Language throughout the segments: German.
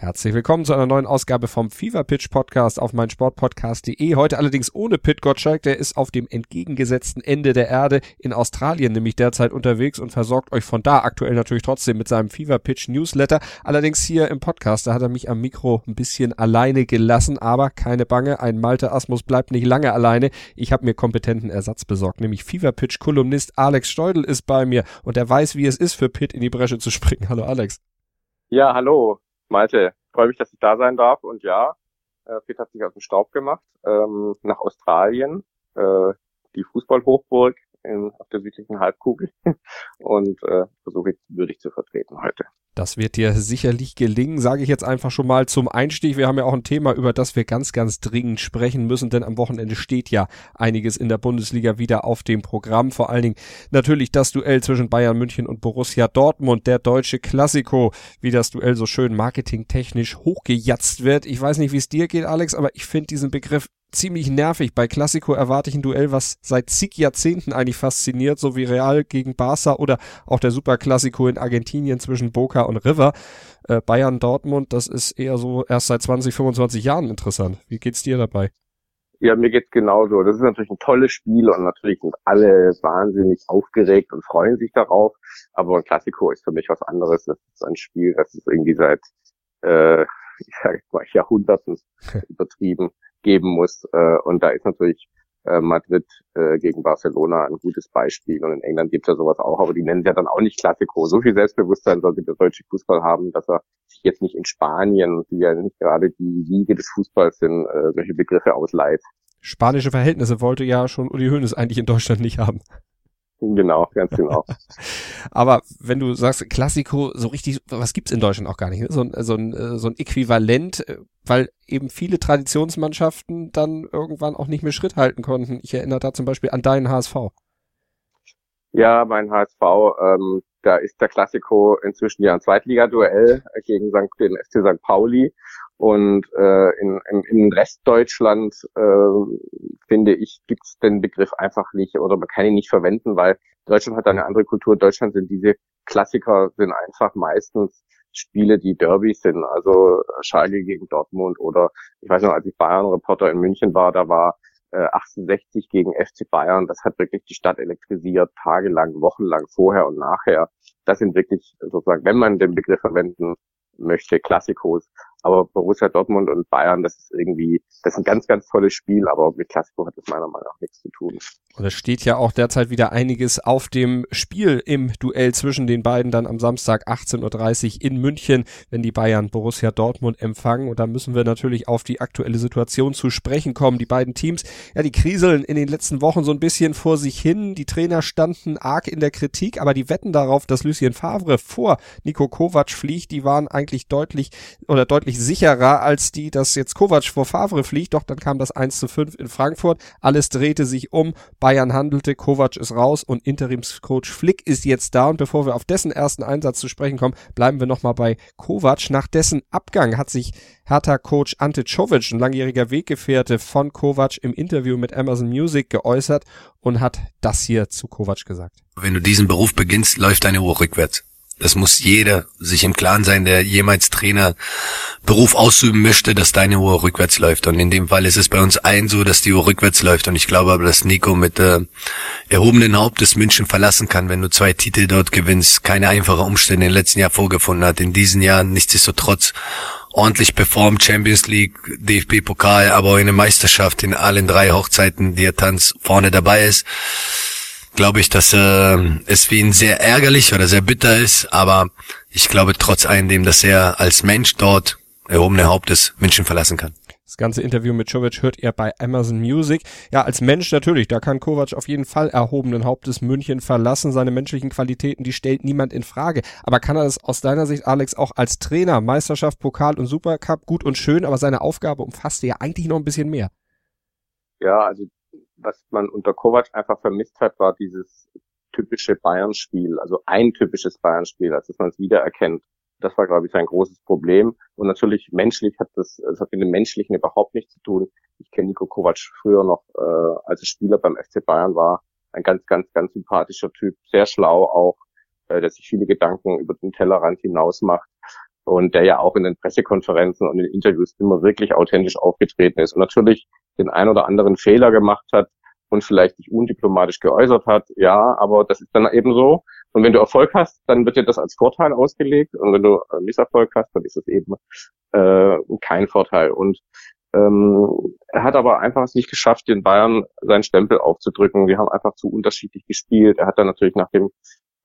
Herzlich willkommen zu einer neuen Ausgabe vom Fever Pitch Podcast auf meinsportpodcast.de. Heute allerdings ohne Pit Gottschalk, der ist auf dem entgegengesetzten Ende der Erde in Australien nämlich derzeit unterwegs und versorgt euch von da aktuell natürlich trotzdem mit seinem Fever Pitch Newsletter. Allerdings hier im Podcast, da hat er mich am Mikro ein bisschen alleine gelassen, aber keine Bange, ein Malte Asmus bleibt nicht lange alleine. Ich habe mir kompetenten Ersatz besorgt, nämlich Fever Pitch Kolumnist Alex Steudel ist bei mir und er weiß, wie es ist für Pitt in die Bresche zu springen. Hallo Alex. Ja, hallo. Malte, freue mich, dass ich da sein darf. Und ja, äh, Pitt hat sich aus dem Staub gemacht ähm, nach Australien, äh, die Fußballhochburg in, auf der südlichen Halbkugel und äh, versuche jetzt würdig zu vertreten heute. Das wird dir sicherlich gelingen, sage ich jetzt einfach schon mal zum Einstieg. Wir haben ja auch ein Thema, über das wir ganz, ganz dringend sprechen müssen, denn am Wochenende steht ja einiges in der Bundesliga wieder auf dem Programm. Vor allen Dingen natürlich das Duell zwischen Bayern München und Borussia Dortmund, der deutsche Klassiko, wie das Duell so schön marketingtechnisch hochgejatzt wird. Ich weiß nicht, wie es dir geht, Alex, aber ich finde diesen Begriff ziemlich nervig. Bei Classico erwarte ich ein Duell, was seit zig Jahrzehnten eigentlich fasziniert, so wie Real gegen Barca oder auch der Super Classico in Argentinien zwischen Boca und River. Äh, Bayern Dortmund, das ist eher so erst seit 20, 25 Jahren interessant. Wie geht's dir dabei? Ja, mir geht's genauso. Das ist natürlich ein tolles Spiel und natürlich sind alle wahnsinnig aufgeregt und freuen sich darauf. Aber ein Klassiko ist für mich was anderes. Das ist ein Spiel, das ist irgendwie seit, äh, ich sage mal, Jahrhunderten übertrieben geben muss. Äh, und da ist natürlich äh, Madrid äh, gegen Barcelona ein gutes Beispiel. Und in England gibt's ja sowas auch, aber die nennen ja dann auch nicht Klassiko. So viel Selbstbewusstsein sollte der deutsche Fußball haben, dass er sich jetzt nicht in Spanien, die ja nicht gerade die Wiege des Fußballs sind, äh, solche Begriffe ausleiht. Spanische Verhältnisse wollte ja schon Uli Hoeneß eigentlich in Deutschland nicht haben. Genau, ganz genau. Aber wenn du sagst Klassiko, so richtig, was gibt's in Deutschland auch gar nicht, ne? so, ein, so, ein, so ein Äquivalent, äh, weil eben viele Traditionsmannschaften dann irgendwann auch nicht mehr Schritt halten konnten. Ich erinnere da zum Beispiel an deinen HSV. Ja, mein HSV, ähm, da ist der Klassiko inzwischen ja ein Zweitligaduell gegen St. den FC St. Pauli. Und äh, in, in, in Restdeutschland, äh, finde ich, gibt es den Begriff einfach nicht oder man kann ihn nicht verwenden, weil Deutschland hat eine andere Kultur. Deutschland sind diese Klassiker sind einfach meistens Spiele, die Derbys sind, also Schalke gegen Dortmund oder ich weiß noch, als ich Bayern-Reporter in München war, da war äh, 68 gegen FC Bayern. Das hat wirklich die Stadt elektrisiert, tagelang, wochenlang, vorher und nachher. Das sind wirklich sozusagen, wenn man den Begriff verwenden möchte, Klassikos. Aber Borussia Dortmund und Bayern, das ist irgendwie, das ist ein ganz, ganz tolles Spiel, aber mit Klassiko hat das meiner Meinung nach nichts zu tun. Und es steht ja auch derzeit wieder einiges auf dem Spiel im Duell zwischen den beiden dann am Samstag 18.30 Uhr in München, wenn die Bayern Borussia Dortmund empfangen. Und da müssen wir natürlich auf die aktuelle Situation zu sprechen kommen. Die beiden Teams, ja, die kriseln in den letzten Wochen so ein bisschen vor sich hin. Die Trainer standen arg in der Kritik, aber die wetten darauf, dass Lucien Favre vor Nico Kovac fliegt. Die waren eigentlich deutlich oder deutlich deutlich sicherer als die, dass jetzt Kovac vor Favre fliegt. Doch dann kam das 1 zu 5 in Frankfurt. Alles drehte sich um. Bayern handelte, Kovac ist raus und Interimscoach Flick ist jetzt da. Und bevor wir auf dessen ersten Einsatz zu sprechen kommen, bleiben wir nochmal bei Kovac. Nach dessen Abgang hat sich Hertha-Coach Ante Czovic, ein langjähriger Weggefährte von Kovac, im Interview mit Amazon Music geäußert und hat das hier zu Kovac gesagt. Wenn du diesen Beruf beginnst, läuft deine Uhr rückwärts. Das muss jeder sich im Klaren sein, der jemals Trainer Beruf ausüben möchte, dass deine Uhr rückwärts läuft. Und in dem Fall ist es bei uns allen so, dass die Uhr rückwärts läuft. Und ich glaube aber, dass Nico mit äh, erhobenen Hauptes München verlassen kann, wenn du zwei Titel dort gewinnst. Keine einfache Umstände im letzten Jahr vorgefunden hat. In diesen Jahren nichtsdestotrotz ordentlich performt, Champions League, DFB-Pokal, aber auch in der Meisterschaft in allen drei Hochzeiten, die er tanzt, vorne dabei ist glaube ich, dass äh, es für ihn sehr ärgerlich oder sehr bitter ist, aber ich glaube trotz alledem, dass er als Mensch dort erhobene Hauptes München verlassen kann. Das ganze Interview mit Jovic hört ihr bei Amazon Music. Ja, als Mensch natürlich, da kann Kovac auf jeden Fall erhobenen Hauptes München verlassen. Seine menschlichen Qualitäten, die stellt niemand in Frage. Aber kann er das aus deiner Sicht, Alex, auch als Trainer, Meisterschaft, Pokal und Supercup gut und schön, aber seine Aufgabe umfasste ja eigentlich noch ein bisschen mehr. Ja, also was man unter Kovac einfach vermisst hat, war dieses typische Bayern-Spiel, also ein typisches Bayern-Spiel, als dass man es wiedererkennt. Das war, glaube ich, sein großes Problem. Und natürlich menschlich hat das, das hat mit dem Menschlichen überhaupt nichts zu tun. Ich kenne Nico Kovac früher noch, äh, als er Spieler beim FC Bayern war. ein ganz, ganz, ganz sympathischer Typ, sehr schlau auch, äh, der sich viele Gedanken über den Tellerrand hinaus macht und der ja auch in den Pressekonferenzen und in den Interviews immer wirklich authentisch aufgetreten ist und natürlich den ein oder anderen Fehler gemacht hat und vielleicht sich undiplomatisch geäußert hat, ja, aber das ist dann eben so. Und wenn du Erfolg hast, dann wird dir das als Vorteil ausgelegt und wenn du Misserfolg hast, dann ist es eben äh, kein Vorteil. Und ähm, er hat aber einfach es nicht geschafft, den Bayern seinen Stempel aufzudrücken. Wir haben einfach zu unterschiedlich gespielt. Er hat dann natürlich nach dem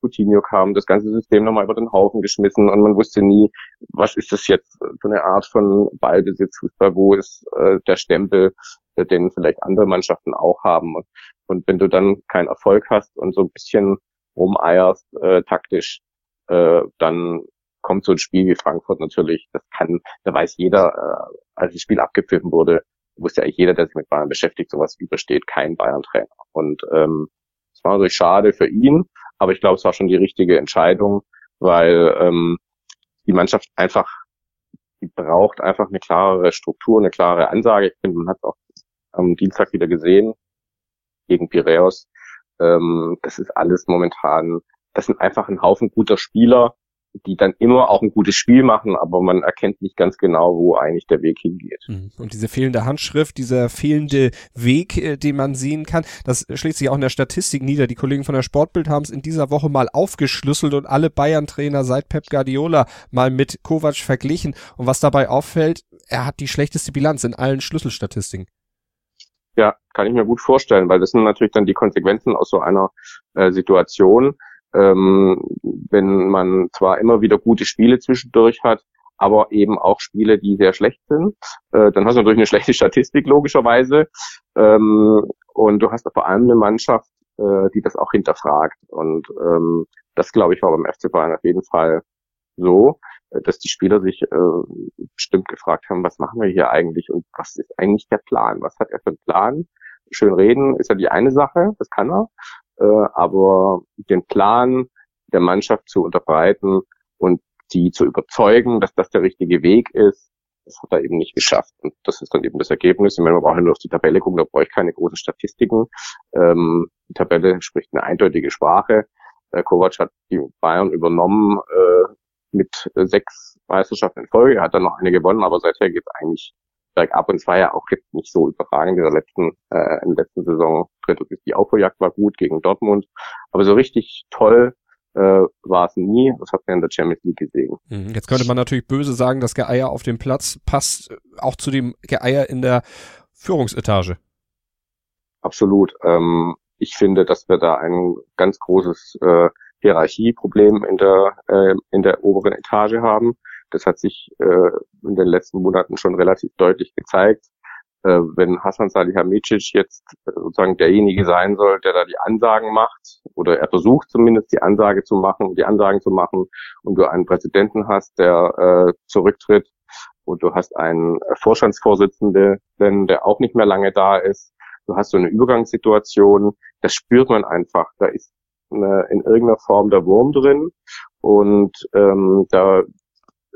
Coutinho kam, das ganze System nochmal über den Haufen geschmissen und man wusste nie, was ist das jetzt für eine Art von Ballbesitz, Fußball, wo ist äh, der Stempel, äh, den vielleicht andere Mannschaften auch haben. Und, und wenn du dann keinen Erfolg hast und so ein bisschen rumeierst äh, taktisch, äh, dann kommt so ein Spiel wie Frankfurt natürlich, das kann, da weiß jeder, äh, als das Spiel abgepfiffen wurde, wusste eigentlich jeder, der sich mit Bayern beschäftigt, sowas übersteht kein Bayern-Trainer. Und ähm, es war natürlich schade für ihn, aber ich glaube, es war schon die richtige Entscheidung, weil ähm, die Mannschaft einfach, die braucht einfach eine klarere Struktur, eine klare Ansage. Ich finde, man hat es auch am Dienstag wieder gesehen gegen Piraeus. Ähm, das ist alles momentan, das sind einfach ein Haufen guter Spieler, die dann immer auch ein gutes Spiel machen, aber man erkennt nicht ganz genau, wo eigentlich der Weg hingeht. Mhm. Und diese fehlende Handschrift, dieser fehlende Weg, äh, den man sehen kann, das schlägt sich auch in der Statistik nieder. Die Kollegen von der Sportbild haben es in dieser Woche mal aufgeschlüsselt und alle Bayern-Trainer seit Pep Guardiola mal mit Kovac verglichen. Und was dabei auffällt, er hat die schlechteste Bilanz in allen Schlüsselstatistiken. Ja, kann ich mir gut vorstellen, weil das sind natürlich dann die Konsequenzen aus so einer äh, Situation ähm, wenn man zwar immer wieder gute Spiele zwischendurch hat, aber eben auch Spiele, die sehr schlecht sind. Äh, dann hast du natürlich eine schlechte Statistik logischerweise. Ähm, und du hast vor allem eine Mannschaft, äh, die das auch hinterfragt. Und ähm, das, glaube ich, war beim FC Bayern auf jeden Fall so, äh, dass die Spieler sich äh, bestimmt gefragt haben, was machen wir hier eigentlich und was ist eigentlich der Plan? Was hat er für einen Plan? Schön reden ist ja die eine Sache, das kann er äh, aber den Plan der Mannschaft zu unterbreiten und die zu überzeugen, dass das der richtige Weg ist, das hat er eben nicht geschafft. Und das ist dann eben das Ergebnis. Ich meine, man braucht nur auf die Tabelle gucken, da brauche ich keine großen Statistiken. Ähm, die Tabelle spricht eine eindeutige Sprache. Der Kovac hat die Bayern übernommen äh, mit sechs Meisterschaften in Folge. Er hat dann noch eine gewonnen, aber seither geht es eigentlich bergab und es war ja auch jetzt nicht so überragend in der letzten, äh, in der letzten Saison. Die Aufholjagd war gut gegen Dortmund, aber so richtig toll äh, war es nie. Das hat man in der Champions League gesehen. Mhm. Jetzt könnte man natürlich böse sagen, das Geeier auf dem Platz passt äh, auch zu dem Geeier in der Führungsetage. Absolut. Ähm, ich finde, dass wir da ein ganz großes äh, Hierarchieproblem in der äh, in der oberen Etage haben. Das hat sich äh, in den letzten Monaten schon relativ deutlich gezeigt. Äh, wenn Hassan Salihamidzic jetzt äh, sozusagen derjenige sein soll, der da die Ansagen macht, oder er versucht zumindest die Ansage zu machen, die Ansagen zu machen, und du einen Präsidenten hast, der äh, zurücktritt, und du hast einen Vorstandsvorsitzenden, der auch nicht mehr lange da ist, du hast so eine Übergangssituation, das spürt man einfach. Da ist eine, in irgendeiner Form der Wurm drin und ähm, da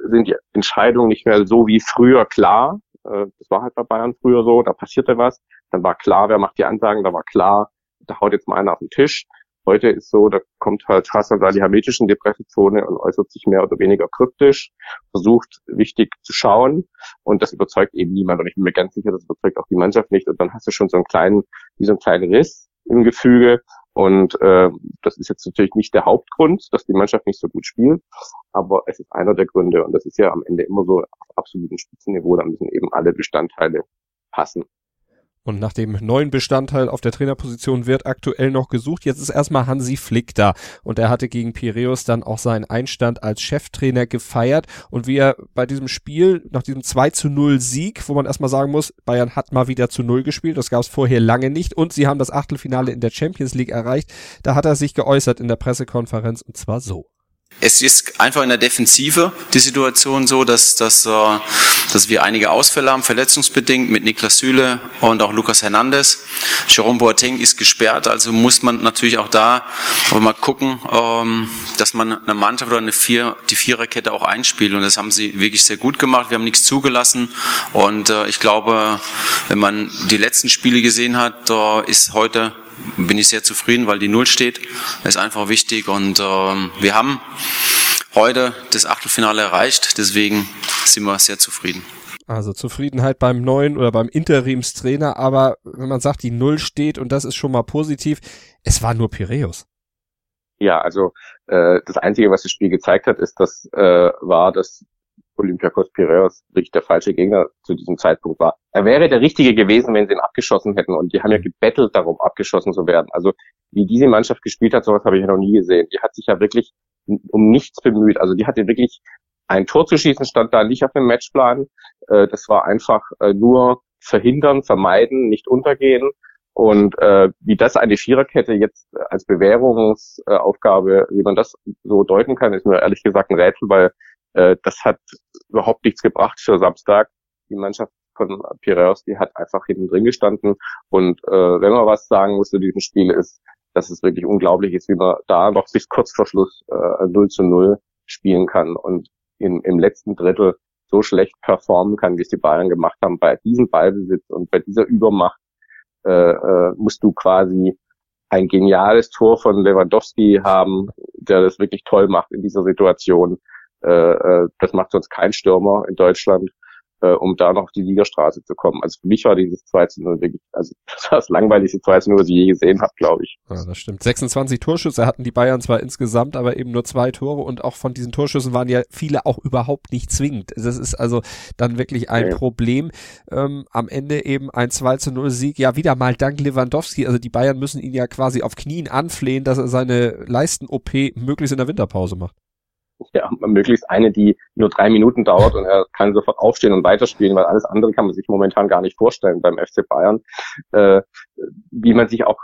sind die Entscheidungen nicht mehr so wie früher klar. Äh, das war halt bei Bayern früher so, da passierte was, dann war klar, wer macht die Ansagen, da war klar, da haut jetzt mal einer auf den Tisch. Heute ist so, da kommt halt Hassan die Pressezone und äußert sich mehr oder weniger kryptisch, versucht wichtig zu schauen. Und das überzeugt eben niemand. Und ich bin mir ganz sicher, das überzeugt auch die Mannschaft nicht. Und dann hast du schon so einen kleinen, wie so einen kleinen Riss im Gefüge und äh, das ist jetzt natürlich nicht der Hauptgrund, dass die Mannschaft nicht so gut spielt, aber es ist einer der Gründe und das ist ja am Ende immer so auf absolutem Spitzenniveau, da müssen eben alle Bestandteile passen. Und nach dem neuen Bestandteil auf der Trainerposition wird aktuell noch gesucht. Jetzt ist erstmal Hansi Flick da. Und er hatte gegen Piraeus dann auch seinen Einstand als Cheftrainer gefeiert. Und wie er bei diesem Spiel, nach diesem 2 zu 0 Sieg, wo man erstmal sagen muss, Bayern hat mal wieder zu 0 gespielt. Das gab es vorher lange nicht. Und sie haben das Achtelfinale in der Champions League erreicht. Da hat er sich geäußert in der Pressekonferenz. Und zwar so. Es ist einfach in der Defensive die Situation so, dass, dass, äh, dass wir einige Ausfälle haben, verletzungsbedingt mit Niklas Süle und auch Lukas Hernandez. Jerome Boateng ist gesperrt, also muss man natürlich auch da mal gucken, ähm, dass man eine Mannschaft oder eine Vier, die Viererkette auch einspielt. Und das haben sie wirklich sehr gut gemacht. Wir haben nichts zugelassen. Und äh, ich glaube, wenn man die letzten Spiele gesehen hat, da ist heute bin ich sehr zufrieden, weil die Null steht. Das ist einfach wichtig und ähm, wir haben heute das Achtelfinale erreicht, deswegen sind wir sehr zufrieden. Also Zufriedenheit beim neuen oder beim Interimstrainer, aber wenn man sagt, die Null steht und das ist schon mal positiv, es war nur Piräus. Ja, also äh, das Einzige, was das Spiel gezeigt hat, ist, dass äh, war, dass Olympiakos Piraeus wirklich der falsche Gegner zu diesem Zeitpunkt war. Er wäre der richtige gewesen, wenn sie ihn abgeschossen hätten. Und die haben ja gebettelt darum, abgeschossen zu werden. Also wie diese Mannschaft gespielt hat, sowas habe ich ja noch nie gesehen. Die hat sich ja wirklich um nichts bemüht. Also die hatte wirklich ein Tor zu schießen, stand da nicht auf dem Matchplan. Äh, das war einfach äh, nur verhindern, vermeiden, nicht untergehen. Und äh, wie das eine Viererkette jetzt als Bewährungsaufgabe, wie man das so deuten kann, ist mir ehrlich gesagt ein Rätsel, weil äh, das hat überhaupt nichts gebracht für Samstag. Die Mannschaft von Piraeus, die hat einfach hinten drin gestanden. Und äh, wenn man was sagen muss zu diesem Spiel ist, dass es wirklich unglaublich ist, wie man da noch bis kurz vor Schluss äh, 0 zu 0 spielen kann und in, im letzten Drittel so schlecht performen kann, wie es die Bayern gemacht haben. Bei diesem Ballbesitz und bei dieser Übermacht äh, äh, musst du quasi ein geniales Tor von Lewandowski haben, der das wirklich toll macht in dieser Situation. Äh, äh, das macht sonst kein Stürmer in Deutschland, äh, um da noch auf die Siegerstraße zu kommen. Also für mich war dieses 2 zu 0 wirklich, also das war das langweiligste 2 zu 0, was ich je gesehen habe, glaube ich. Ja, das stimmt. 26 Torschüsse hatten die Bayern zwar insgesamt, aber eben nur zwei Tore und auch von diesen Torschüssen waren ja viele auch überhaupt nicht zwingend. Das ist also dann wirklich ein okay. Problem. Ähm, am Ende eben ein 2 zu 0 Sieg. Ja, wieder mal dank Lewandowski. Also die Bayern müssen ihn ja quasi auf Knien anflehen, dass er seine Leisten-OP möglichst in der Winterpause macht ja, möglichst eine, die nur drei Minuten dauert und er kann sofort aufstehen und weiterspielen, weil alles andere kann man sich momentan gar nicht vorstellen beim FC Bayern. Äh, wie man sich auch,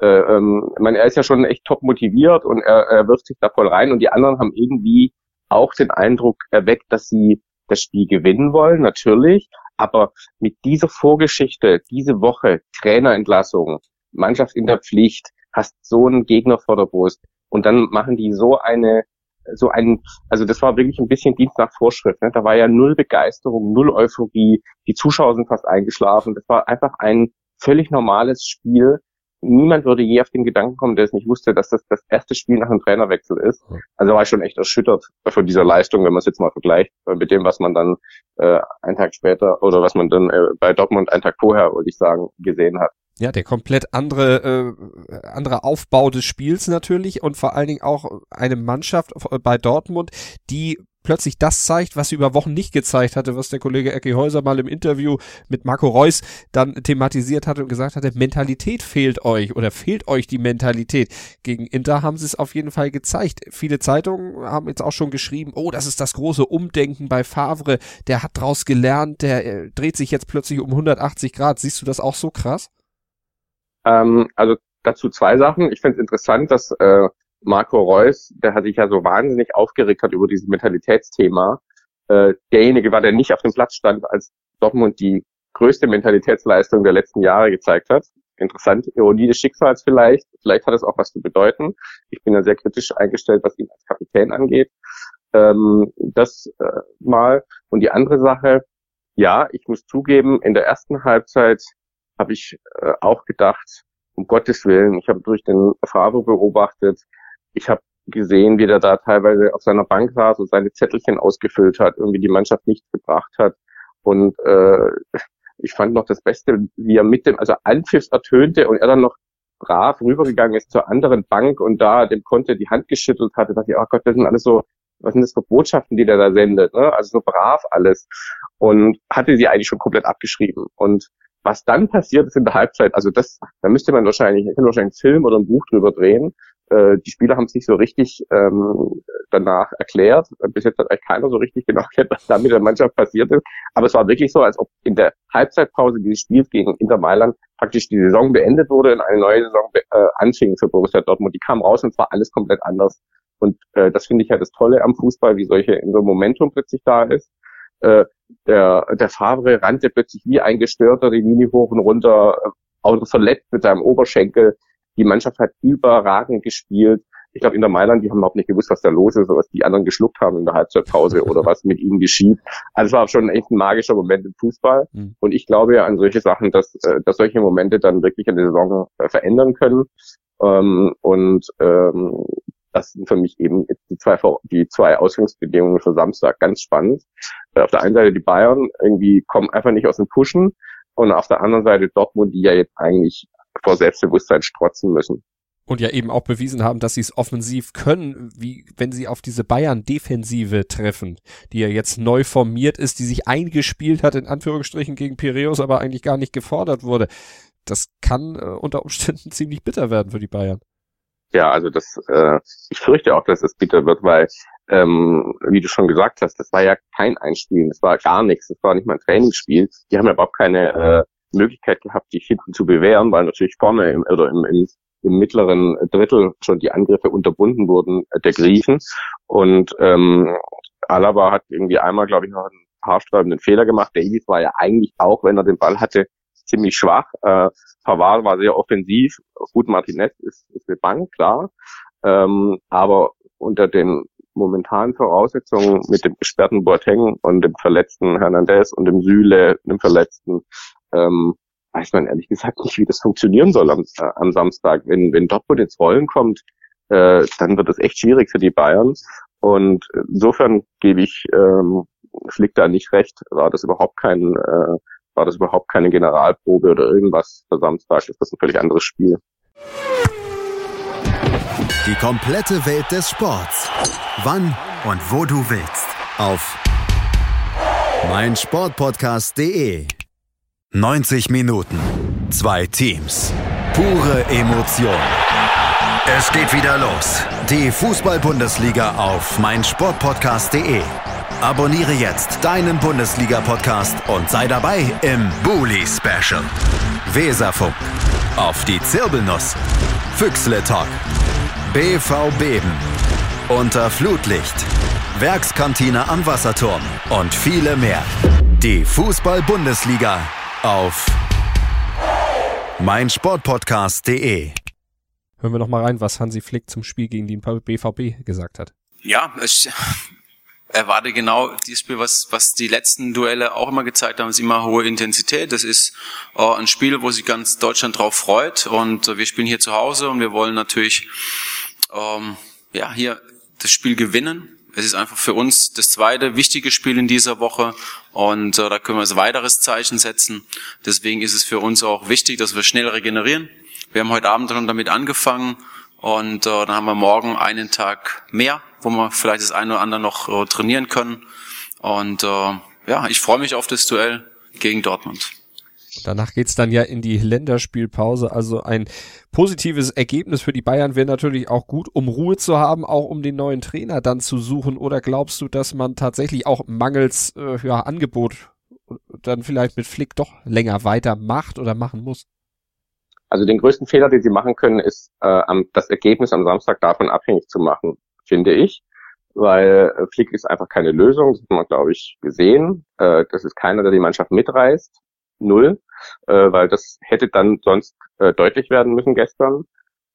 äh, ähm, man, er ist ja schon echt top motiviert und er, er wirft sich da voll rein und die anderen haben irgendwie auch den Eindruck erweckt, dass sie das Spiel gewinnen wollen, natürlich, aber mit dieser Vorgeschichte, diese Woche, Trainerentlassung, Mannschaft in der Pflicht, hast so einen Gegner vor der Brust und dann machen die so eine so ein, also das war wirklich ein bisschen Dienst nach Vorschrift. Ne? Da war ja null Begeisterung, null Euphorie, die Zuschauer sind fast eingeschlafen. Das war einfach ein völlig normales Spiel. Niemand würde je auf den Gedanken kommen, der es nicht wusste, dass das das erste Spiel nach einem Trainerwechsel ist. Also war ich schon echt erschüttert von dieser Leistung, wenn man es jetzt mal vergleicht äh, mit dem, was man dann äh, einen Tag später oder was man dann äh, bei Dortmund einen Tag vorher, würde ich sagen, gesehen hat. Ja, der komplett andere, äh, andere Aufbau des Spiels natürlich und vor allen Dingen auch eine Mannschaft bei Dortmund, die plötzlich das zeigt, was sie über Wochen nicht gezeigt hatte, was der Kollege Ecki Häuser mal im Interview mit Marco Reus dann thematisiert hatte und gesagt hatte, Mentalität fehlt euch oder fehlt euch die Mentalität. Gegen Inter haben sie es auf jeden Fall gezeigt. Viele Zeitungen haben jetzt auch schon geschrieben, oh, das ist das große Umdenken bei Favre, der hat draus gelernt, der äh, dreht sich jetzt plötzlich um 180 Grad. Siehst du das auch so krass? Ähm, also dazu zwei Sachen. Ich finde es interessant, dass äh, Marco Reus, der hat sich ja so wahnsinnig aufgeregt hat über dieses Mentalitätsthema, äh, derjenige war, der nicht auf dem Platz stand, als Dortmund die größte Mentalitätsleistung der letzten Jahre gezeigt hat. Interessant, Ironie des Schicksals vielleicht. Vielleicht hat es auch was zu bedeuten. Ich bin ja sehr kritisch eingestellt, was ihn als Kapitän angeht. Ähm, das äh, mal. Und die andere Sache, ja, ich muss zugeben, in der ersten Halbzeit habe ich äh, auch gedacht, um Gottes Willen, ich habe durch den Favre beobachtet, ich habe gesehen, wie der da teilweise auf seiner Bank saß und seine Zettelchen ausgefüllt hat, irgendwie die Mannschaft nichts gebracht hat. Und äh, ich fand noch das Beste, wie er mit dem, also Anpfiff ertönte und er dann noch brav rübergegangen ist zur anderen Bank und da dem Konte die Hand geschüttelt hatte, dachte ich, oh Gott, das sind alles so, was sind das für Botschaften, die der da sendet, ne? Also so brav alles. Und hatte sie eigentlich schon komplett abgeschrieben. Und was dann passiert ist in der Halbzeit, also das, da müsste man wahrscheinlich, ich wahrscheinlich einen Film oder ein Buch drüber drehen. Äh, die Spieler haben es nicht so richtig ähm, danach erklärt. Bis jetzt hat eigentlich keiner so richtig genau erklärt, was da mit der Mannschaft passiert ist. Aber es war wirklich so, als ob in der Halbzeitpause dieses Spiels gegen Inter Mailand praktisch die Saison beendet wurde und eine neue Saison äh, anfing für Borussia Dortmund. Die kam raus und es war alles komplett anders. Und äh, das finde ich ja das Tolle am Fußball, wie solche in so einem Momentum plötzlich da ist. Äh, der, der Favre rannte plötzlich wie ein Gestörter die Linie hoch und runter, äh, auto verletzt mit seinem Oberschenkel. Die Mannschaft hat überragend gespielt. ich glaube, in der Mailand, die haben überhaupt nicht gewusst, was da los ist, oder was die anderen geschluckt haben in der Halbzeitpause oder was mit ihnen geschieht. Also es war schon echt ein magischer Moment im Fußball. Mhm. Und ich glaube ja an solche Sachen, dass, äh, dass solche Momente dann wirklich eine Saison äh, verändern können. Ähm, und ähm, das sind für mich eben die zwei, die zwei Ausgangsbedingungen für Samstag ganz spannend. Äh, auf der einen Seite die Bayern irgendwie kommen einfach nicht aus dem Pushen und auf der anderen Seite Dortmund, die ja jetzt eigentlich vor Selbstbewusstsein strotzen müssen. Und ja eben auch bewiesen haben, dass sie es offensiv können, wie wenn sie auf diese Bayern-Defensive treffen, die ja jetzt neu formiert ist, die sich eingespielt hat, in Anführungsstrichen gegen Piraeus, aber eigentlich gar nicht gefordert wurde. Das kann äh, unter Umständen ziemlich bitter werden für die Bayern. Ja, also das, äh, ich fürchte auch, dass es bitter wird, weil, ähm, wie du schon gesagt hast, das war ja kein Einspielen, das war gar nichts, das war nicht mal ein Trainingsspiel. Die haben ja überhaupt keine äh, Möglichkeit gehabt, sich hinten zu bewähren, weil natürlich vorne im, oder im, im, im mittleren Drittel schon die Angriffe unterbunden wurden äh, der Griechen. Und ähm, Alaba hat irgendwie einmal, glaube ich, noch einen haarsträubenden Fehler gemacht. Davies war ja eigentlich auch, wenn er den Ball hatte, ziemlich schwach. Äh, Pavard war sehr offensiv. Gut, Martinez ist, ist eine Bank, klar. Ähm, aber unter den momentanen Voraussetzungen mit dem gesperrten Boateng und dem verletzten Hernandez und dem Süle, dem verletzten, ähm, weiß man ehrlich gesagt nicht, wie das funktionieren soll am, äh, am Samstag. Wenn, wenn Dortmund ins Rollen kommt, äh, dann wird es echt schwierig für die Bayern. Und insofern gebe ich ähm, Flick da nicht recht, war das überhaupt kein äh, war das überhaupt keine Generalprobe oder irgendwas für Samstag. Ist das ein völlig anderes Spiel. Die komplette Welt des Sports. Wann und wo du willst. Auf meinsportpodcast.de. 90 Minuten. Zwei Teams. Pure Emotion. Es geht wieder los. Die Fußball-Bundesliga auf meinsportpodcast.de. Abonniere jetzt deinen Bundesliga-Podcast und sei dabei im Bully Special. Weserfunk. Auf die Zirbelnuss. Füchsle Talk. BV Beben. Unter Flutlicht. Werkskantine am Wasserturm. Und viele mehr. Die Fußball-Bundesliga auf meinsportpodcast.de. Hören wir noch mal rein, was Hansi Flick zum Spiel gegen den BVB gesagt hat. Ja, ich erwarte genau dieses Spiel, was, was die letzten Duelle auch immer gezeigt haben, ist immer hohe Intensität. Das ist äh, ein Spiel, wo sich ganz Deutschland drauf freut und äh, wir spielen hier zu Hause und wir wollen natürlich ähm, ja hier das Spiel gewinnen. Es ist einfach für uns das zweite wichtige Spiel in dieser Woche und äh, da können wir ein weiteres Zeichen setzen. Deswegen ist es für uns auch wichtig, dass wir schnell regenerieren. Wir haben heute Abend dann damit angefangen und äh, dann haben wir morgen einen Tag mehr wo wir vielleicht das eine oder andere noch äh, trainieren können. Und äh, ja, ich freue mich auf das Duell gegen Dortmund. Danach geht's dann ja in die Länderspielpause. Also ein positives Ergebnis für die Bayern wäre natürlich auch gut, um Ruhe zu haben, auch um den neuen Trainer dann zu suchen. Oder glaubst du, dass man tatsächlich auch mangels äh, ja, Angebot dann vielleicht mit Flick doch länger weitermacht oder machen muss? Also den größten Fehler, den sie machen können, ist äh, das Ergebnis am Samstag davon abhängig zu machen finde ich, weil äh, Flick ist einfach keine Lösung, das hat man, glaube ich, gesehen. Äh, das ist keiner, der die Mannschaft mitreißt, null, äh, weil das hätte dann sonst äh, deutlich werden müssen gestern.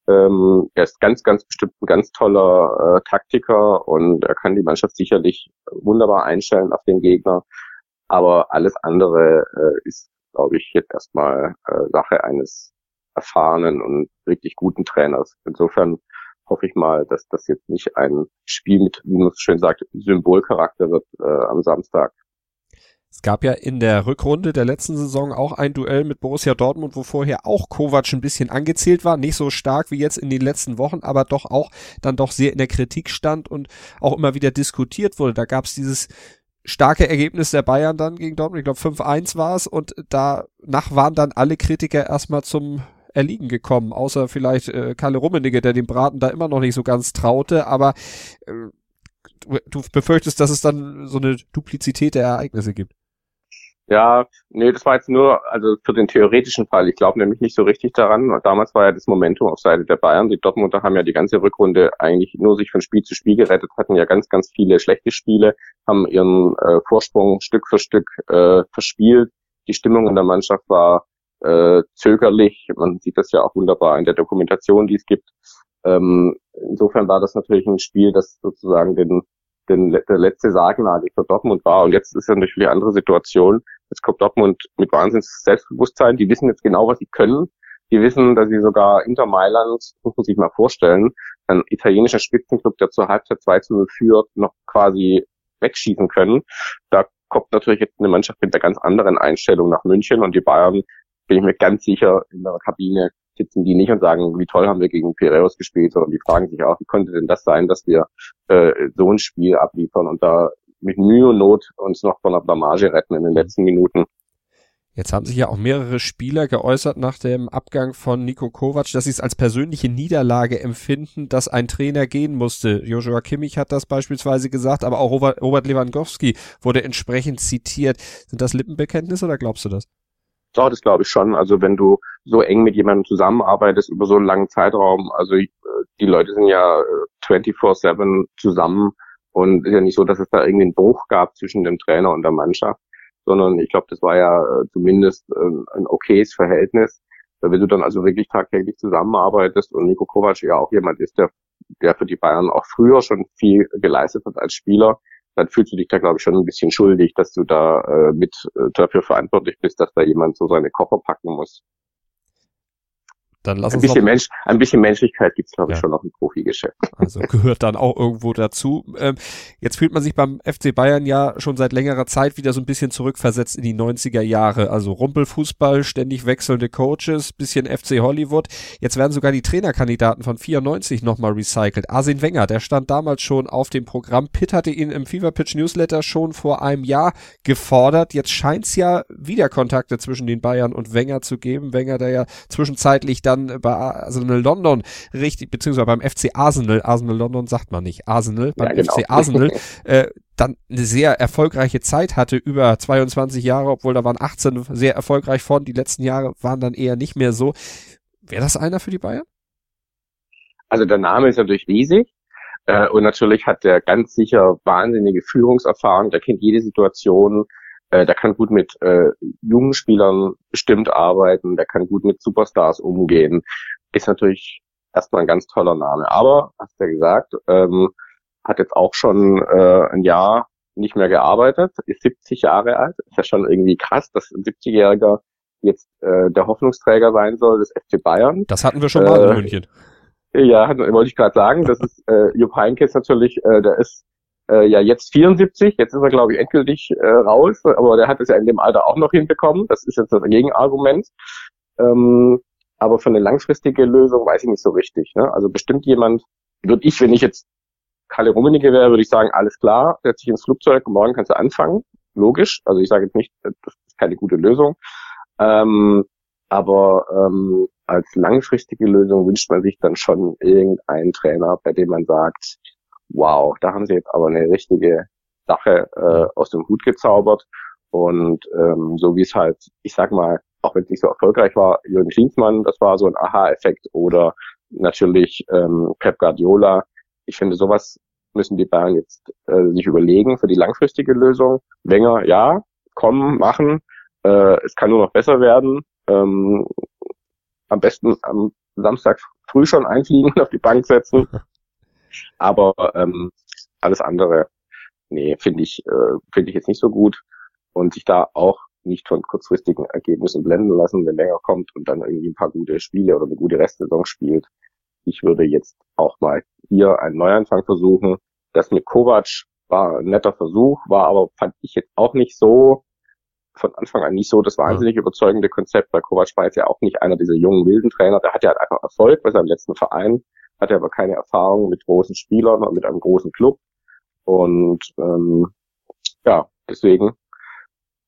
Ähm, er ist ganz, ganz bestimmt ein ganz toller äh, Taktiker und er kann die Mannschaft sicherlich wunderbar einstellen auf den Gegner. Aber alles andere äh, ist, glaube ich, jetzt erstmal äh, Sache eines erfahrenen und richtig guten Trainers. Insofern hoffe ich mal, dass das jetzt nicht ein Spiel mit, wie man es schön sagt, Symbolcharakter wird äh, am Samstag. Es gab ja in der Rückrunde der letzten Saison auch ein Duell mit Borussia Dortmund, wo vorher auch Kovac ein bisschen angezählt war, nicht so stark wie jetzt in den letzten Wochen, aber doch auch dann doch sehr in der Kritik stand und auch immer wieder diskutiert wurde. Da gab es dieses starke Ergebnis der Bayern dann gegen Dortmund, ich glaube 5-1 war es und danach waren dann alle Kritiker erstmal zum erliegen gekommen, außer vielleicht äh, Kalle Rummenigge, der dem Braten da immer noch nicht so ganz traute, aber äh, du, du befürchtest, dass es dann so eine Duplizität der Ereignisse gibt. Ja, nee, das war jetzt nur, also für den theoretischen Fall. Ich glaube nämlich nicht so richtig daran. Damals war ja das Momentum auf Seite der Bayern. Die Dortmunder haben ja die ganze Rückrunde eigentlich nur sich von Spiel zu Spiel gerettet, hatten ja ganz, ganz viele schlechte Spiele, haben ihren äh, Vorsprung Stück für Stück äh, verspielt. Die Stimmung in der Mannschaft war äh, zögerlich. Man sieht das ja auch wunderbar in der Dokumentation, die es gibt. Ähm, insofern war das natürlich ein Spiel, das sozusagen den, den, der letzte Sargnagel für Dortmund war. Und jetzt ist ja natürlich eine andere Situation. Jetzt kommt Dortmund mit Wahnsinns Selbstbewusstsein. Die wissen jetzt genau, was sie können. Die wissen, dass sie sogar Inter Mailand, muss man sich mal vorstellen, ein italienischer Spitzenclub, der zur Halbzeit 2 zu 0 führt, noch quasi wegschießen können. Da kommt natürlich jetzt eine Mannschaft mit einer ganz anderen Einstellung nach München und die Bayern, bin ich mir ganz sicher, in der Kabine sitzen die nicht und sagen, wie toll haben wir gegen Piraeus gespielt, sondern die fragen sich auch, wie konnte denn das sein, dass wir äh, so ein Spiel abliefern und da mit Mühe und Not uns noch von der Blamage retten in den letzten Minuten. Jetzt haben sich ja auch mehrere Spieler geäußert nach dem Abgang von Nico Kovac, dass sie es als persönliche Niederlage empfinden, dass ein Trainer gehen musste. Joshua Kimmich hat das beispielsweise gesagt, aber auch Robert Lewandowski wurde entsprechend zitiert. Sind das Lippenbekenntnisse oder glaubst du das? Doch, das glaube ich schon. Also wenn du so eng mit jemandem zusammenarbeitest über so einen langen Zeitraum, also äh, die Leute sind ja 24-7 äh, zusammen und ist ja nicht so, dass es da irgendwie einen Bruch gab zwischen dem Trainer und der Mannschaft sondern ich glaube, das war ja äh, zumindest äh, ein okayes Verhältnis. Wenn du dann also wirklich tagtäglich zusammenarbeitest und Nico Kovac ja auch jemand ist, der, der für die Bayern auch früher schon viel geleistet hat als Spieler, dann fühlst du dich da, glaube ich, schon ein bisschen schuldig, dass du da äh, mit äh, dafür verantwortlich bist, dass da jemand so seine Koffer packen muss. Dann lass ein uns bisschen Mensch, ein bisschen Menschlichkeit gibt's glaube ich ja. schon noch im Profigeschäft. Also gehört dann auch irgendwo dazu. Ähm, jetzt fühlt man sich beim FC Bayern ja schon seit längerer Zeit wieder so ein bisschen zurückversetzt in die 90er Jahre. Also Rumpelfußball, ständig wechselnde Coaches, bisschen FC Hollywood. Jetzt werden sogar die Trainerkandidaten von 94 nochmal recycelt. Arsene Wenger, der stand damals schon auf dem Programm. Pitt hatte ihn im Fever Pitch Newsletter schon vor einem Jahr gefordert. Jetzt scheint's ja wieder Kontakte zwischen den Bayern und Wenger zu geben. Wenger, der ja zwischenzeitlich da dann bei Arsenal London richtig, beziehungsweise beim FC Arsenal, Arsenal London sagt man nicht, Arsenal, beim ja, genau. FC Arsenal, äh, dann eine sehr erfolgreiche Zeit hatte, über 22 Jahre, obwohl da waren 18 sehr erfolgreich von, die letzten Jahre waren dann eher nicht mehr so. Wäre das einer für die Bayern? Also der Name ist natürlich riesig. Äh, und natürlich hat der ganz sicher wahnsinnige Führungserfahrung, der kennt jede Situation, äh, der kann gut mit äh, jungen Spielern bestimmt arbeiten, der kann gut mit Superstars umgehen. Ist natürlich erstmal ein ganz toller Name. Aber, hast du ja gesagt, ähm, hat jetzt auch schon äh, ein Jahr nicht mehr gearbeitet, ist 70 Jahre alt. Ist ja schon irgendwie krass, dass ein 70-Jähriger jetzt äh, der Hoffnungsträger sein soll des FC Bayern. Das hatten wir schon mal äh, in München. Ja, wollte ich gerade sagen. Das ist äh, Jupp Heynckes natürlich, äh, der ist äh, ja jetzt 74, jetzt ist er glaube ich endgültig äh, raus, aber der hat es ja in dem Alter auch noch hinbekommen. Das ist jetzt das Gegenargument. Ähm, aber für eine langfristige Lösung weiß ich nicht so richtig. Ne? Also bestimmt jemand, würde ich, wenn ich jetzt Kalle Rummenigge wäre, würde ich sagen, alles klar, setz dich ins Flugzeug, morgen kannst du anfangen. Logisch. Also ich sage jetzt nicht, das ist keine gute Lösung. Ähm, aber ähm, als langfristige Lösung wünscht man sich dann schon irgendeinen Trainer, bei dem man sagt, wow, da haben sie jetzt aber eine richtige Sache äh, aus dem Hut gezaubert. Und ähm, so wie es halt, ich sag mal, auch wenn es nicht so erfolgreich war, Jürgen Klinsmann, das war so ein Aha-Effekt oder natürlich ähm, Pep Guardiola. Ich finde, sowas müssen die Bayern jetzt äh, sich überlegen für die langfristige Lösung. Wenger, ja, kommen, machen. Äh, es kann nur noch besser werden. Ähm, am besten am Samstag früh schon einfliegen, auf die Bank setzen Aber ähm, alles andere, nee, finde ich, äh, finde ich jetzt nicht so gut. Und sich da auch nicht von kurzfristigen Ergebnissen blenden lassen, wenn länger kommt und dann irgendwie ein paar gute Spiele oder eine gute Restsaison spielt. Ich würde jetzt auch mal hier einen Neuanfang versuchen. Das mit Kovac war ein netter Versuch, war aber, fand ich jetzt auch nicht so, von Anfang an nicht so das wahnsinnig überzeugende Konzept, weil Kovac war jetzt ja auch nicht einer dieser jungen wilden Trainer, der hat ja halt einfach Erfolg bei seinem letzten Verein hatte aber keine Erfahrung mit großen Spielern und mit einem großen Club. Und ähm, ja, deswegen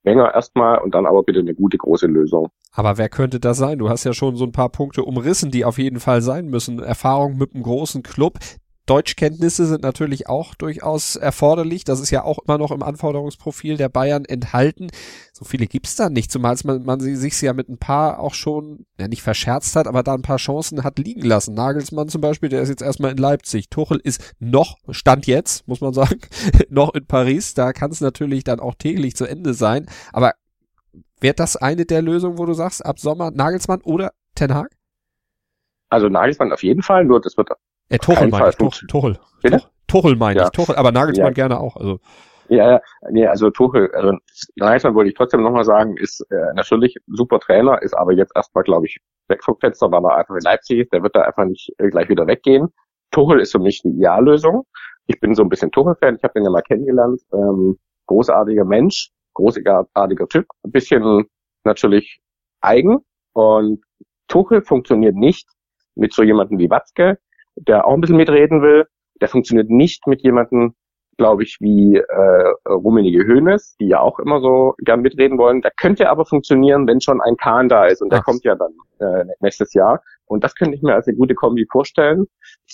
länger erstmal und dann aber bitte eine gute große Lösung. Aber wer könnte das sein? Du hast ja schon so ein paar Punkte umrissen, die auf jeden Fall sein müssen. Erfahrung mit einem großen Club. Deutschkenntnisse sind natürlich auch durchaus erforderlich. Das ist ja auch immer noch im Anforderungsprofil der Bayern enthalten. So viele gibt's da nicht, zumal man, man sich ja mit ein paar auch schon, ja nicht verscherzt hat, aber da ein paar Chancen hat liegen lassen. Nagelsmann zum Beispiel, der ist jetzt erstmal in Leipzig. Tuchel ist noch, Stand jetzt, muss man sagen, noch in Paris. Da kann es natürlich dann auch täglich zu Ende sein. Aber wäre das eine der Lösungen, wo du sagst, ab Sommer Nagelsmann oder Ten Hag? Also Nagelsmann auf jeden Fall, nur das wird äh, Tuchel meine ich, Tuchel. Tuchel, Tuchel meine ja. ich, Tuchel, aber Nagelsmann ja. gerne auch. Also ja, nee, also Tuchel, also Nagelsmann wollte ich trotzdem nochmal sagen, ist äh, natürlich super Trainer, ist aber jetzt erstmal, glaube ich, weg vom Fenster, weil er einfach in Leipzig ist, der wird da einfach nicht äh, gleich wieder weggehen. Tuchel ist für mich die Ideallösung. Ich bin so ein bisschen Tuchel-Fan, ich habe den ja mal kennengelernt. Ähm, großartiger Mensch, großartiger Typ, ein bisschen natürlich eigen und Tuchel funktioniert nicht mit so jemandem wie Watzke, der auch ein bisschen mitreden will. Der funktioniert nicht mit jemandem, glaube ich, wie äh, Rummenige Höhnes, die ja auch immer so gern mitreden wollen. Der könnte aber funktionieren, wenn schon ein Kahn da ist und der Ach. kommt ja dann äh, nächstes Jahr. Und das könnte ich mir als eine gute Kombi vorstellen,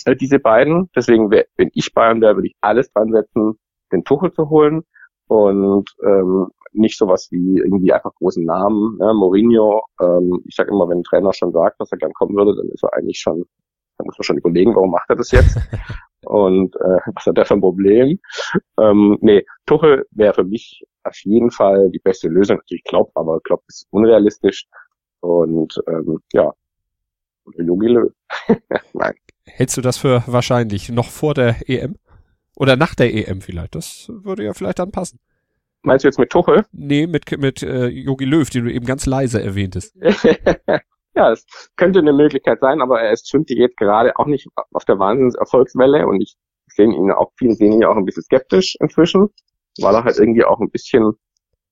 äh, diese beiden. Deswegen, wär, wenn ich Bayern wäre, würde ich alles dran setzen, den Tuchel zu holen und ähm, nicht sowas wie irgendwie einfach großen Namen. Ne? Mourinho, ähm, ich sage immer, wenn ein Trainer schon sagt, dass er gern kommen würde, dann ist er eigentlich schon, da muss man schon überlegen, warum macht er das jetzt? und äh, was hat er für ein Problem? Ähm, nee, Tuchel wäre für mich auf jeden Fall die beste Lösung. Natürlich Klopp, aber Klopp ist unrealistisch. Und ähm, ja, Jogi Löw. Nein. Hältst du das für wahrscheinlich noch vor der EM? Oder nach der EM vielleicht? Das würde ja vielleicht dann passen. Meinst du jetzt mit Tuchel? Nee, mit mit äh, Jogi Löw, den du eben ganz leise erwähntest. ja, es könnte eine Möglichkeit sein, aber er ist schwimmt jetzt gerade auch nicht auf der Wahnsinns-Erfolgswelle und ich sehe ihn auch, viele sehen ihn ja auch ein bisschen skeptisch inzwischen, weil er halt irgendwie auch ein bisschen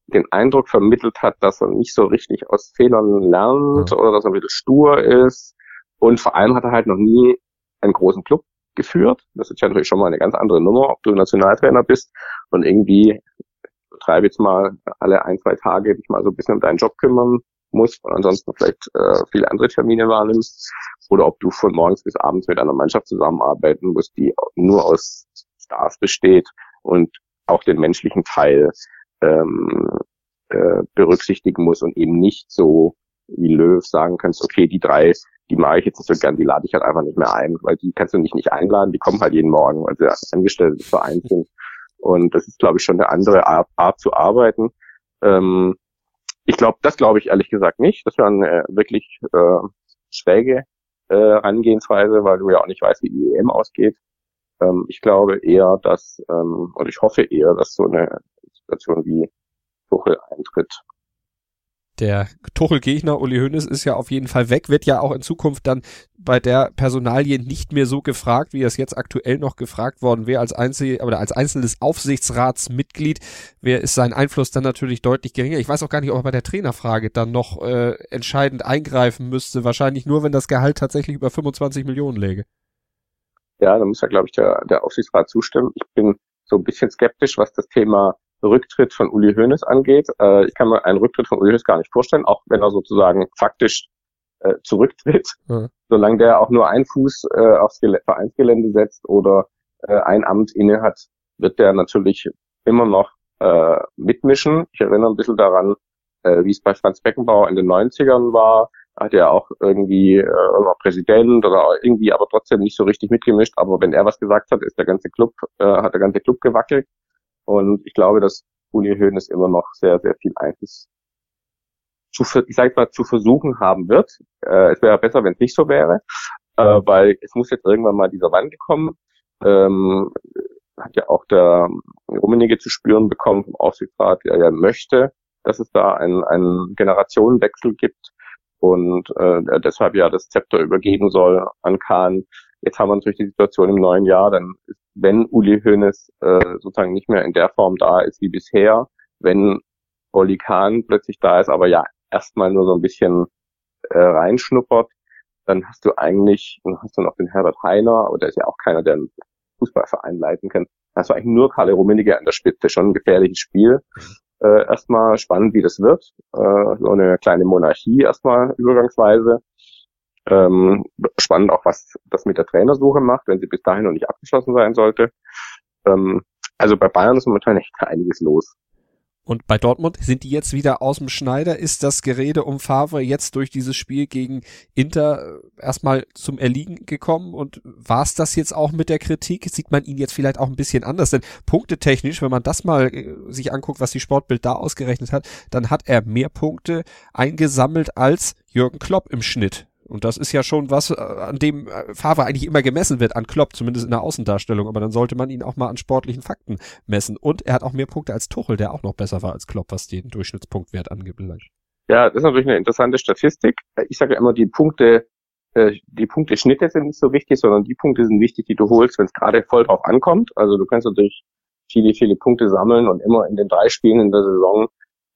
den Eindruck vermittelt hat, dass er nicht so richtig aus Fehlern lernt oder dass er ein bisschen stur ist. Und vor allem hat er halt noch nie einen großen Club geführt. Das ist ja natürlich schon mal eine ganz andere Nummer, ob du Nationaltrainer bist und irgendwie treibe jetzt mal alle ein, zwei Tage dich mal so ein bisschen um deinen Job kümmern musst und ansonsten vielleicht äh, viele andere Termine wahrnimmst oder ob du von morgens bis abends mit einer Mannschaft zusammenarbeiten musst, die nur aus Stars besteht und auch den menschlichen Teil ähm, äh, berücksichtigen muss und eben nicht so wie Löw sagen kannst, okay, die drei, die mache ich jetzt nicht so gern, die lade ich halt einfach nicht mehr ein, weil die kannst du nicht nicht einladen, die kommen halt jeden Morgen, weil sie Angestellte des Vereins sind. Und das ist, glaube ich, schon eine andere Art, Art zu arbeiten. Ähm, ich glaube, das glaube ich ehrlich gesagt nicht. Das wäre eine wirklich äh, schräge äh, Herangehensweise, weil du ja auch nicht weißt, wie die EM ausgeht. Ähm, ich glaube eher, dass, ähm, und ich hoffe eher, dass so eine Situation wie Tuchel eintritt der Tuchel-Gegner Uli Hoeneß ist ja auf jeden Fall weg, wird ja auch in Zukunft dann bei der Personalie nicht mehr so gefragt, wie es jetzt aktuell noch gefragt worden wäre als Einzel oder als einzelnes Aufsichtsratsmitglied, wer ist sein Einfluss dann natürlich deutlich geringer. Ich weiß auch gar nicht, ob er bei der Trainerfrage dann noch äh, entscheidend eingreifen müsste. Wahrscheinlich nur, wenn das Gehalt tatsächlich über 25 Millionen läge. Ja, da muss ja, glaube ich, der, der Aufsichtsrat zustimmen. Ich bin so ein bisschen skeptisch, was das Thema Rücktritt von Uli Hoeneß angeht. Äh, ich kann mir einen Rücktritt von Uli Hoeneß gar nicht vorstellen, auch wenn er sozusagen faktisch äh, zurücktritt. Mhm. Solange der auch nur einen Fuß äh, aufs Gel Vereinsgelände setzt oder äh, ein Amt inne hat, wird der natürlich immer noch äh, mitmischen. Ich erinnere ein bisschen daran, äh, wie es bei Franz Beckenbauer in den 90ern war. Hat er auch irgendwie äh, war Präsident oder irgendwie aber trotzdem nicht so richtig mitgemischt. Aber wenn er was gesagt hat, ist der ganze Club, äh, hat der ganze Club gewackelt. Und ich glaube, dass Uli Hoeneß immer noch sehr, sehr viel Einfluss zu, ich sag mal, zu versuchen haben wird. Äh, es wäre besser, wenn es nicht so wäre, äh, weil es muss jetzt irgendwann mal dieser Wandel kommen. Ähm, hat ja auch der Rummenigge zu spüren bekommen vom Aufsichtsrat, der ja möchte, dass es da einen, einen Generationenwechsel gibt und äh, deshalb ja das Zepter übergeben soll an Kahn. Jetzt haben wir natürlich die Situation im neuen Jahr, dann ist, wenn Uli Hoeneß äh, sozusagen nicht mehr in der Form da ist wie bisher, wenn Oli Kahn plötzlich da ist, aber ja erstmal nur so ein bisschen äh, reinschnuppert, dann hast du eigentlich, dann hast du noch den Herbert Heiner, aber der ist ja auch keiner, der einen Fußballverein leiten kann. Da hast du eigentlich nur Karl Rummenigge an der Spitze, schon ein gefährliches Spiel. Äh, erstmal spannend, wie das wird. Äh, so eine kleine Monarchie erstmal übergangsweise. Ähm, spannend auch, was das mit der Trainersuche macht, wenn sie bis dahin noch nicht abgeschlossen sein sollte. Ähm, also bei Bayern ist momentan echt einiges los. Und bei Dortmund sind die jetzt wieder aus dem Schneider. Ist das Gerede um Favre jetzt durch dieses Spiel gegen Inter äh, erstmal zum Erliegen gekommen? Und war es das jetzt auch mit der Kritik? Sieht man ihn jetzt vielleicht auch ein bisschen anders? Denn punktetechnisch, wenn man das mal äh, sich anguckt, was die Sportbild da ausgerechnet hat, dann hat er mehr Punkte eingesammelt als Jürgen Klopp im Schnitt Und das ist ja schon was, äh, an dem äh, Favre eigentlich immer gemessen wird, an Klopp, zumindest in der Außendarstellung. Aber dann sollte man ihn auch mal an sportlichen Fakten messen. Und er hat auch mehr Punkte als Tuchel, der auch noch besser war als Klopp, was den Durchschnittspunktwert angebelangt. Ja, das ist natürlich eine interessante Statistik. Ich sage ja immer, die Punkte, äh, die Punkteschnitte sind nicht so wichtig, sondern die Punkte sind wichtig, die du holst, wenn es gerade voll drauf ankommt. Also du kannst natürlich viele, viele Punkte sammeln und immer in den drei Spielen in der Saison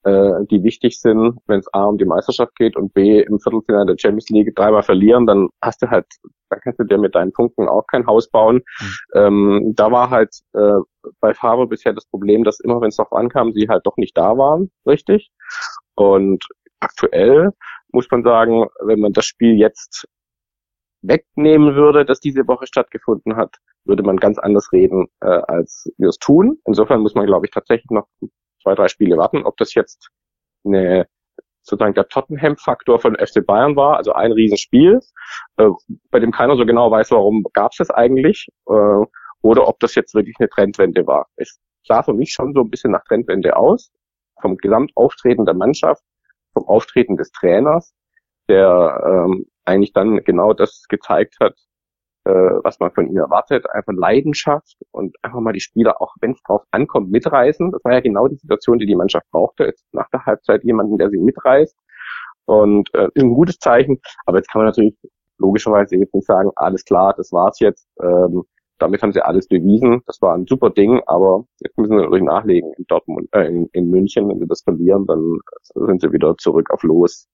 äh, die wichtig sind, wenn es A um die Meisterschaft geht und B im Viertelfinale der Champions League dreimal verlieren, dann hast du halt, dann kannst du dir mit deinen Punkten auch kein Haus bauen. Mhm. Ähm, da war halt äh, bei Favre bisher das Problem, dass immer wenn es darauf ankam, sie halt doch nicht da waren, richtig. Und aktuell muss man sagen, wenn man das Spiel jetzt wegnehmen würde, das diese Woche stattgefunden hat, würde man ganz anders reden, äh, als wir es tun. Insofern muss man, glaube ich, tatsächlich noch zwei, drei Spiele warten, ob das jetzt eine sozusagen der Tottenham-Faktor von FC Bayern war, also ein Riesenspiel, äh, bei dem keiner so genau weiß, warum gab es das eigentlich, äh, oder ob das jetzt wirklich eine Trendwende war. Es sah für mich schon so ein bisschen nach Trendwende aus, vom Gesamtauftreten der Mannschaft, vom Auftreten des Trainers, der ähm, eigentlich dann genau das gezeigt hat, äh, was man von ihm erwartet, einfach Leidenschaft und einfach mal die Spieler, auch wenn es drauf ankommt, mitreißen. Das war ja genau die Situation, die die Mannschaft brauchte. Jetzt nach der Halbzeit jemanden, der sie mitreißt und äh, ein gutes Zeichen. Aber jetzt kann man natürlich logischerweise jetzt nicht sagen, alles klar, das war's jetzt. Ähm, damit haben sie alles bewiesen. Das war ein super Ding, aber jetzt müssen sie natürlich nachlegen in Dortmund, äh, in, in München. Wenn sie das verlieren, dann sind sie wieder zurück auf Los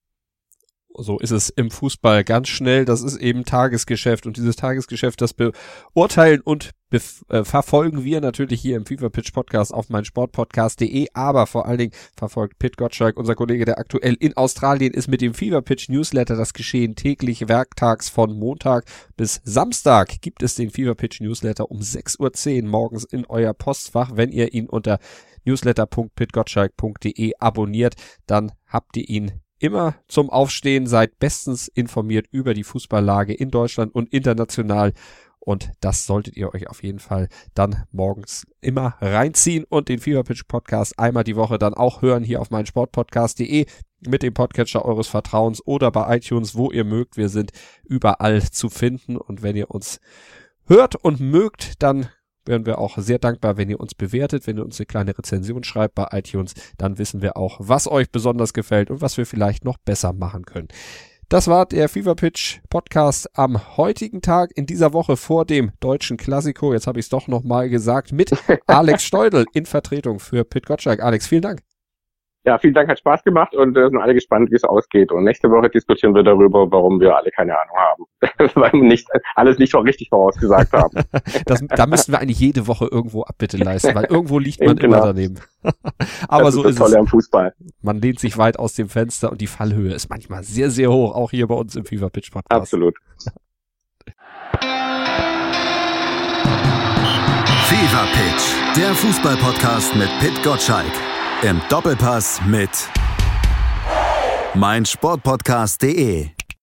so ist es im Fußball ganz schnell. Das ist eben Tagesgeschäft und dieses Tagesgeschäft, das beurteilen und äh, verfolgen wir natürlich hier im FIFA Pitch Podcast auf meinsportpodcast.de, aber vor allen Dingen verfolgt Pit Gottschalk, unser Kollege, der aktuell in Australien ist, mit dem FIFA Pitch Newsletter. Das Geschehen täglich werktags von Montag bis Samstag gibt es den FIFA Pitch Newsletter um 6.10 Uhr morgens in euer Postfach. Wenn ihr ihn unter newsletter.pitgottschalk.de abonniert, dann habt ihr ihn immer zum Aufstehen, seid bestens informiert über die Fußballlage in Deutschland und international. Und das solltet ihr euch auf jeden Fall dann morgens immer reinziehen und den Fever Pitch Podcast einmal die Woche dann auch hören hier auf meinsportpodcast.de mit dem Podcatcher eures Vertrauens oder bei iTunes, wo ihr mögt. Wir sind überall zu finden und wenn ihr uns hört und mögt, dann wären wir auch sehr dankbar, wenn ihr uns bewertet, wenn ihr uns eine kleine Rezension schreibt bei iTunes. Dann wissen wir auch, was euch besonders gefällt und was wir vielleicht noch besser machen können. Das war der Fever Pitch Podcast am heutigen Tag in dieser Woche vor dem deutschen Klassiko. Jetzt habe ich es doch nochmal gesagt mit Alex Steudel in Vertretung für Pit Gottschalk. Alex, vielen Dank. Ja, vielen Dank, hat Spaß gemacht und äh, sind alle gespannt, wie es ausgeht. Und nächste Woche diskutieren wir darüber, warum wir alle keine Ahnung haben. Weil wir nicht, alles nicht richtig vorausgesagt haben. das, da müssten wir eigentlich jede Woche irgendwo Abbitte leisten, weil irgendwo liegt man genau. immer daneben. Aber das so ist, ist es. Am Fußball. Man lehnt sich weit aus dem Fenster und die Fallhöhe ist manchmal sehr, sehr hoch, auch hier bei uns im Fever Pitch Podcast. Absolut. Fever Pitch, der Fußballpodcast mit Pit Gottschalk. Im Doppelpass mit meinsportpodcast.de